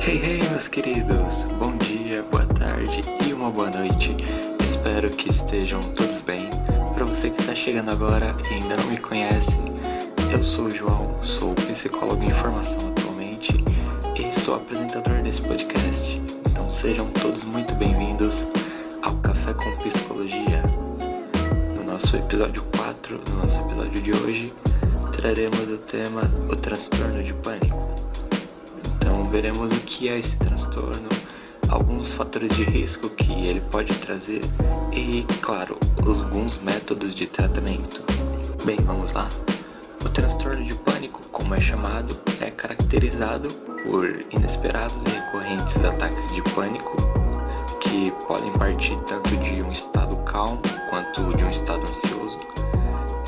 Hey, hey, meus queridos! Bom dia, boa tarde e uma boa noite. Espero que estejam todos bem. Para você que está chegando agora e ainda não me conhece, eu sou o João, sou psicólogo em formação atualmente e sou apresentador desse podcast. Então sejam todos muito bem-vindos ao Café com Psicologia. No nosso episódio 4, no nosso episódio de hoje, traremos o tema o transtorno de pânico. Então veremos o que é esse transtorno, alguns fatores de risco que ele pode trazer e, claro, alguns métodos de tratamento. Bem, vamos lá. O transtorno de pânico, como é chamado, é caracterizado por inesperados e recorrentes ataques de pânico que podem partir tanto de um estado calmo quanto de um estado ansioso.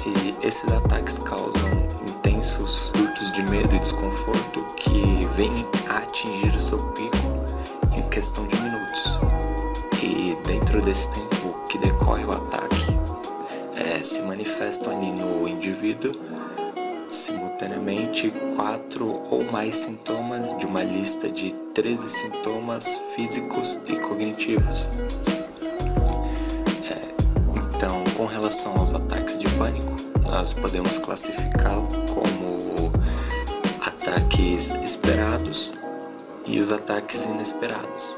E esses ataques causam intensos surtos de medo e desconforto que vêm a atingir o seu pico em questão de minutos. E dentro desse tempo que decorre o ataque, é, se manifestam ali no indivíduo simultaneamente quatro ou mais sintomas de uma lista de 13 sintomas físicos e cognitivos. Com relação aos ataques de pânico, nós podemos classificá-lo como ataques esperados e os ataques inesperados.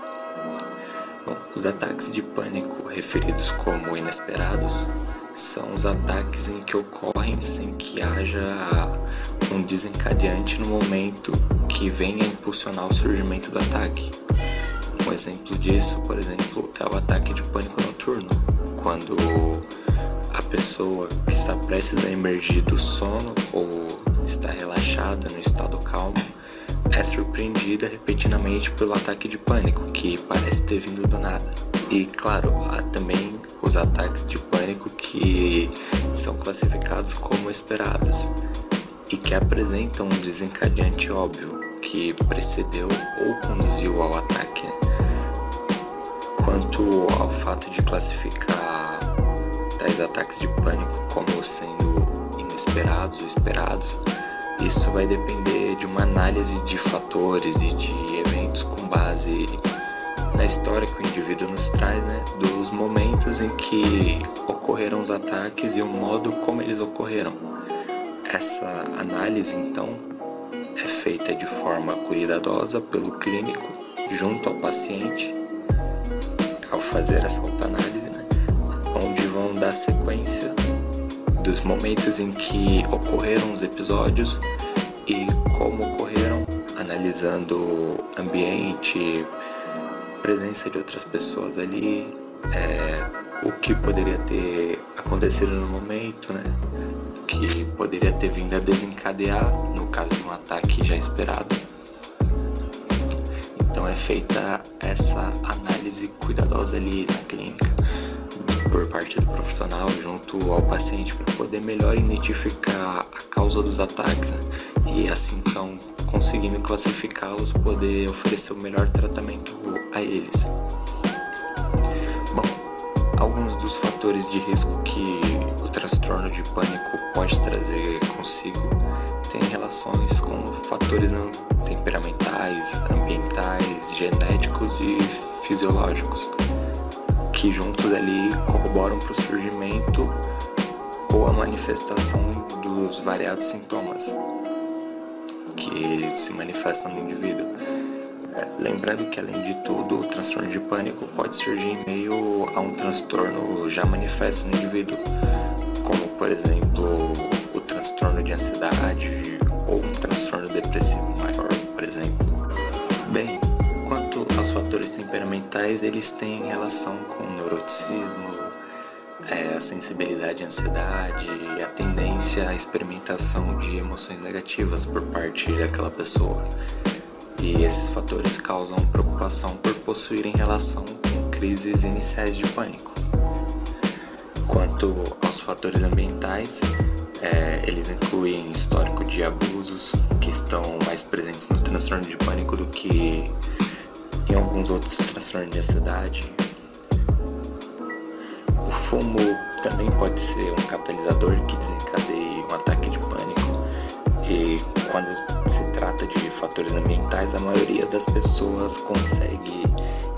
Bom, os ataques de pânico referidos como inesperados são os ataques em que ocorrem sem que haja um desencadeante no momento que venha impulsionar o surgimento do ataque. Um exemplo disso, por exemplo, é o ataque de pânico noturno, quando a pessoa que está prestes a emergir do sono ou está relaxada no estado calmo é surpreendida repentinamente pelo ataque de pânico que parece ter vindo do nada. E claro, há também os ataques de pânico que são classificados como esperados e que apresentam um desencadeante óbvio que precedeu ou conduziu ao ataque. Quanto ao fato de classificar tais ataques de pânico como sendo inesperados ou esperados, isso vai depender de uma análise de fatores e de eventos com base na história que o indivíduo nos traz, né, dos momentos em que ocorreram os ataques e o modo como eles ocorreram. Essa análise, então, é feita de forma cuidadosa pelo clínico junto ao paciente. Ao fazer essa autoanálise, né, onde vão dar sequência dos momentos em que ocorreram os episódios e como ocorreram, analisando ambiente, presença de outras pessoas ali, é, o que poderia ter acontecido no momento, né? O que poderia ter vindo a desencadear no caso de um ataque já esperado. Então é feita essa análise cuidadosa ali na clínica por parte do profissional junto ao paciente para poder melhor identificar a causa dos ataques né? e assim então conseguindo classificá-los poder oferecer o melhor tratamento a eles. Bom, alguns dos fatores de risco que o transtorno de pânico pode trazer consigo têm relações com fatores temperamentais, ambientais, genéticos e fisiológicos que juntos ali corroboram para o surgimento ou a manifestação dos variados sintomas que se manifestam no indivíduo. É, lembrando que, além de tudo, o transtorno de pânico pode surgir em meio a um transtorno já manifesto no indivíduo, como, por exemplo, o transtorno de ansiedade ou um transtorno depressivo maior, por exemplo. Bem, quanto aos fatores temperamentais, eles têm relação com neuroticismo, é, a sensibilidade à ansiedade e a tendência à experimentação de emoções negativas por parte daquela pessoa. E esses fatores causam preocupação por possuírem relação com crises iniciais de pânico. Quanto aos fatores ambientais, é, eles incluem histórico de abusos que estão mais presentes no transtorno de pânico do que em alguns outros transtornos de ansiedade, fumo também pode ser um catalisador que desencadeie um ataque de pânico. E quando se trata de fatores ambientais, a maioria das pessoas consegue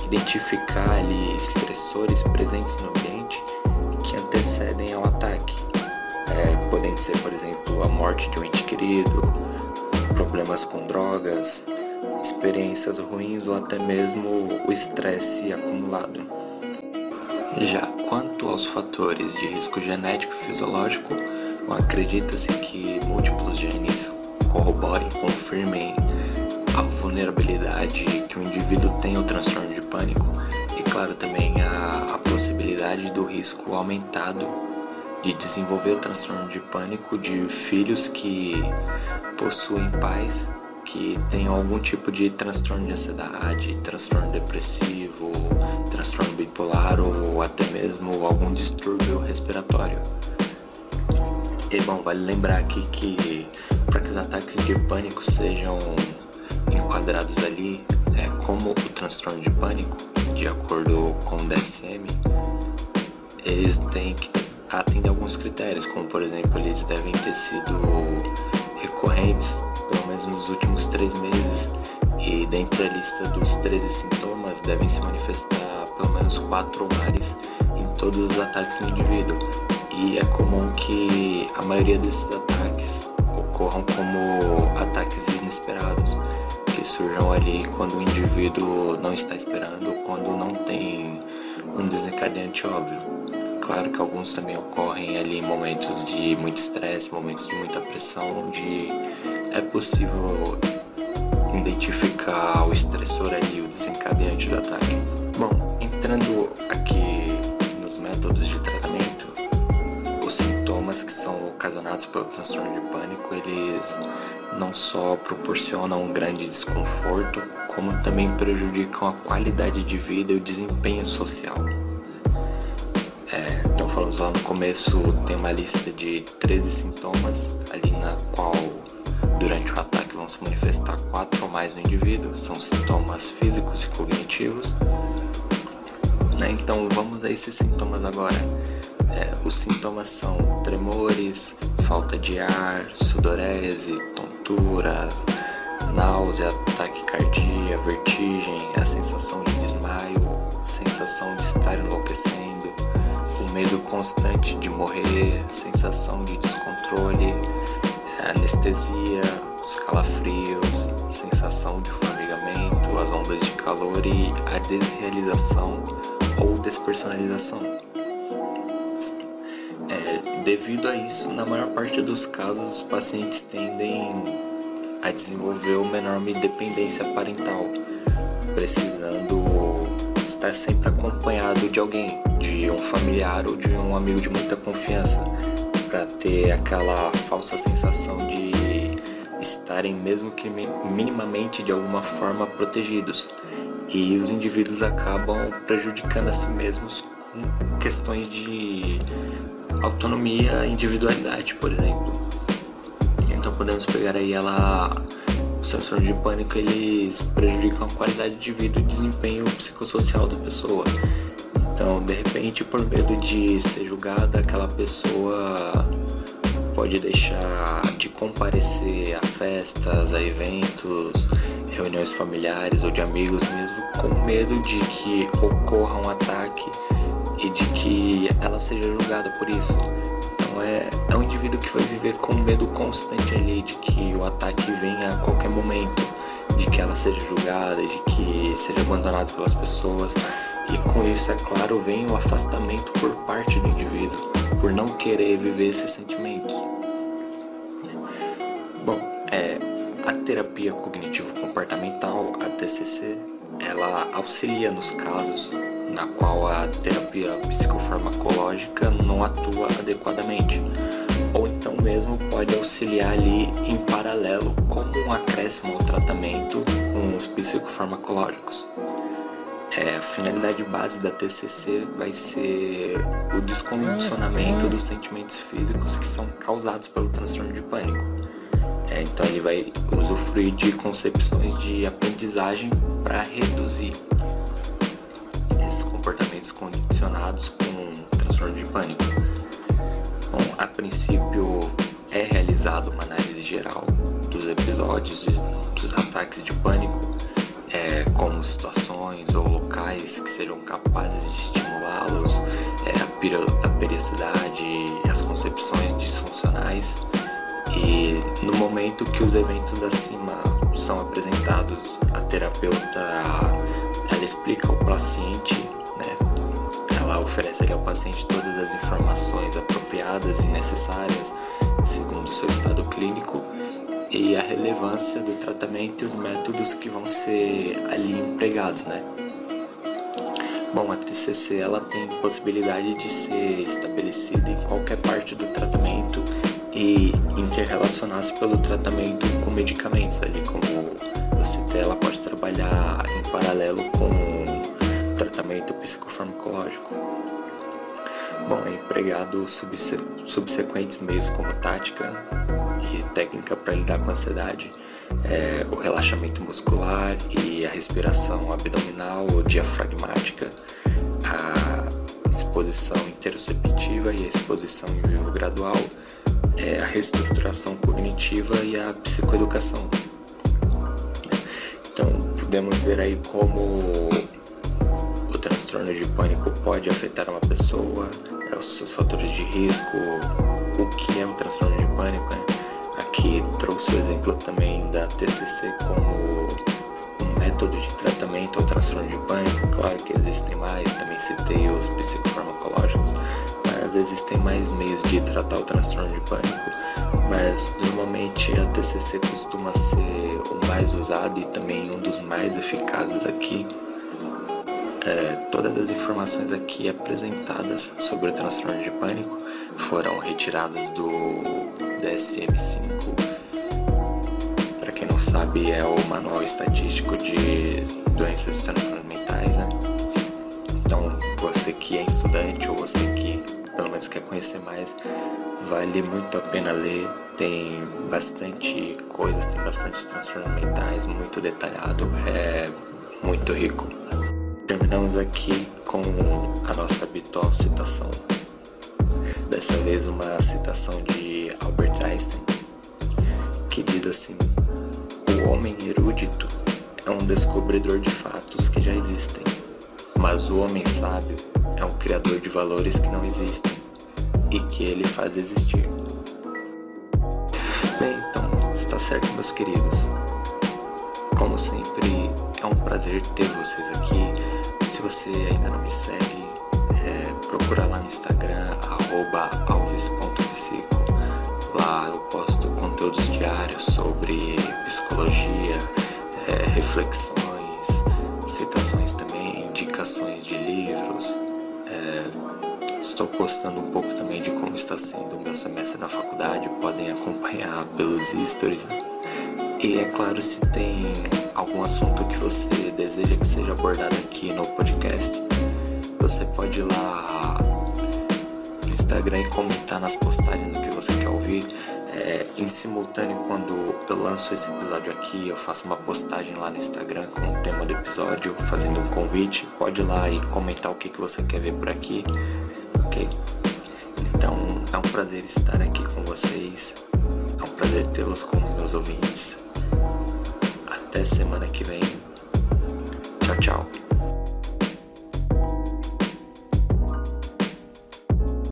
identificar ali estressores presentes no ambiente que antecedem ao ataque. É, podendo ser, por exemplo, a morte de um ente querido, problemas com drogas, experiências ruins ou até mesmo o estresse acumulado. Já quanto aos fatores de risco genético e fisiológico, acredita-se que múltiplos genes corroborem, confirmem a vulnerabilidade que o indivíduo tem ao transtorno de pânico e, claro, também a, a possibilidade do risco aumentado de desenvolver o transtorno de pânico de filhos que possuem pais que tenham algum tipo de transtorno de ansiedade, transtorno depressivo, transtorno bipolar ou até mesmo algum distúrbio respiratório. E bom, vale lembrar aqui que para que os ataques de pânico sejam enquadrados ali é, como o transtorno de pânico, de acordo com o DSM, eles têm que atender alguns critérios, como por exemplo, eles devem ter sido recorrentes, nos últimos três meses, e dentre a lista dos 13 sintomas devem se manifestar pelo menos quatro ou mais em todos os ataques no indivíduo. E é comum que a maioria desses ataques ocorram como ataques inesperados, que surjam ali quando o indivíduo não está esperando, quando não tem um desencadeante óbvio. Claro que alguns também ocorrem ali em momentos de muito estresse, momentos de muita pressão, onde é possível identificar o estressor ali, o desencadeante do ataque. Bom, entrando aqui nos métodos de tratamento, os sintomas que são ocasionados pelo transtorno de pânico, eles não só proporcionam um grande desconforto, como também prejudicam a qualidade de vida e o desempenho social. É, então falamos lá no começo, tem uma lista de 13 sintomas, ali na qual durante o ataque vão se manifestar quatro ou mais no indivíduo, são sintomas físicos e cognitivos. Né? Então vamos a esses sintomas agora. É, os sintomas são tremores, falta de ar, sudorese, tontura, náusea, taquicardia, vertigem, a sensação de desmaio, sensação de estar enlouquecendo, o medo constante de morrer, sensação de descontrole, anestesia, os calafrios, sensação de formigamento, as ondas de calor e a desrealização ou despersonalização. Devido a isso, na maior parte dos casos, os pacientes tendem a desenvolver uma enorme dependência parental, precisando estar sempre acompanhado de alguém, de um familiar ou de um amigo de muita confiança, para ter aquela falsa sensação de estarem, mesmo que minimamente de alguma forma, protegidos. E os indivíduos acabam prejudicando a si mesmos com questões de autonomia e individualidade, por exemplo. Então podemos pegar aí ela os transtornos de pânico eles prejudicam a qualidade de vida e desempenho psicossocial da pessoa. Então, de repente, por medo de ser julgada, aquela pessoa pode deixar de comparecer a festas, a eventos, reuniões familiares ou de amigos mesmo, com medo de que ocorra um ataque e de que ela seja julgada por isso. Então é, é um indivíduo que vai viver com medo constante ali de que o ataque venha a qualquer momento, de que ela seja julgada, de que seja abandonado pelas pessoas. E com isso, é claro, vem o afastamento por parte do indivíduo, por não querer viver esses sentimentos. Terapia cognitivo-comportamental, a TCC, ela auxilia nos casos na qual a terapia psicofarmacológica não atua adequadamente, ou então mesmo pode auxiliar ali em paralelo como um acréscimo ao tratamento com os psicofarmacológicos. É, a finalidade base da TCC vai ser o descondicionamento dos sentimentos físicos que são causados pelo transtorno de pânico. É, então ele vai usufruir de concepções de aprendizagem para reduzir esses comportamentos condicionados com transtorno de pânico. Bom, a princípio é realizada uma análise geral dos episódios dos ataques de pânico, é, como situações ou locais que sejam capazes de estimulá-los, é, a, a periodicidade as concepções disfuncionais. E no momento que os eventos acima são apresentados, a terapeuta ela explica ao paciente, né? Ela oferece ao paciente todas as informações apropriadas e necessárias segundo o seu estado clínico e a relevância do tratamento e os métodos que vão ser ali empregados, né? Bom, a TCC ela tem possibilidade de ser estabelecida em qualquer parte do tratamento e interrelacionar-se pelo tratamento com medicamentos ali, como eu citei, ela pode trabalhar em paralelo com o tratamento psicofarmacológico. Bom, é empregado subsequentes meios como tática e técnica para lidar com a ansiedade, é, o relaxamento muscular e a respiração abdominal ou diafragmática, a exposição interoceptiva e a exposição em vivo gradual, é, a reestruturação cognitiva e a psicoeducação. Então, podemos ver aí como o transtorno de pânico pode afetar uma pessoa, é, os seus fatores de risco, o que é o transtorno de pânico. Né? Aqui trouxe o exemplo também da TCC como um método de tratamento ao transtorno de pânico. Claro que existem mais, também citei os psicofarmacológicos, existem mais meios de tratar o transtorno de pânico. Mas normalmente a TCC costuma ser o mais usado e também um dos mais eficazes aqui. É, todas as informações aqui apresentadas sobre o transtorno de pânico foram retiradas do DSM-5. Para quem não sabe, é o Manual Estatístico de Doenças e Transtornos Mentais, né? Então, você que é estudante ou você que pelo menos quer conhecer mais, vale muito a pena ler. Tem bastante coisas, tem bastante transtornos mentais, muito detalhado, é muito rico. Terminamos aqui com a nossa habitual citação. Dessa vez uma citação de Albert Einstein, que diz assim: O homem erudito é um descobridor de fatos que já existem, mas o homem sábio é um criador de valores que não existem e que ele faz existir. Bem, então está certo, meus queridos. Como sempre, é um prazer ter vocês aqui. Se você ainda não me segue, é, procura lá no Instagram, alves.psico. Lá eu posto conteúdos diários sobre psicologia, é, reflexões, citações estou postando um pouco também de como está sendo o meu semestre na faculdade, podem acompanhar pelos stories. E é claro, se tem algum assunto que você deseja que seja abordado aqui no podcast, você pode ir lá no Instagram e comentar nas postagens do que você quer ouvir. É, em simultâneo, quando eu lanço esse episódio aqui, eu faço uma postagem lá no Instagram com o tema do episódio, fazendo um convite. Pode ir lá e comentar o que, que você quer ver por aqui, ok? Então é um prazer estar aqui com vocês, é um prazer tê-los como meus ouvintes. Até semana que vem. Tchau, tchau.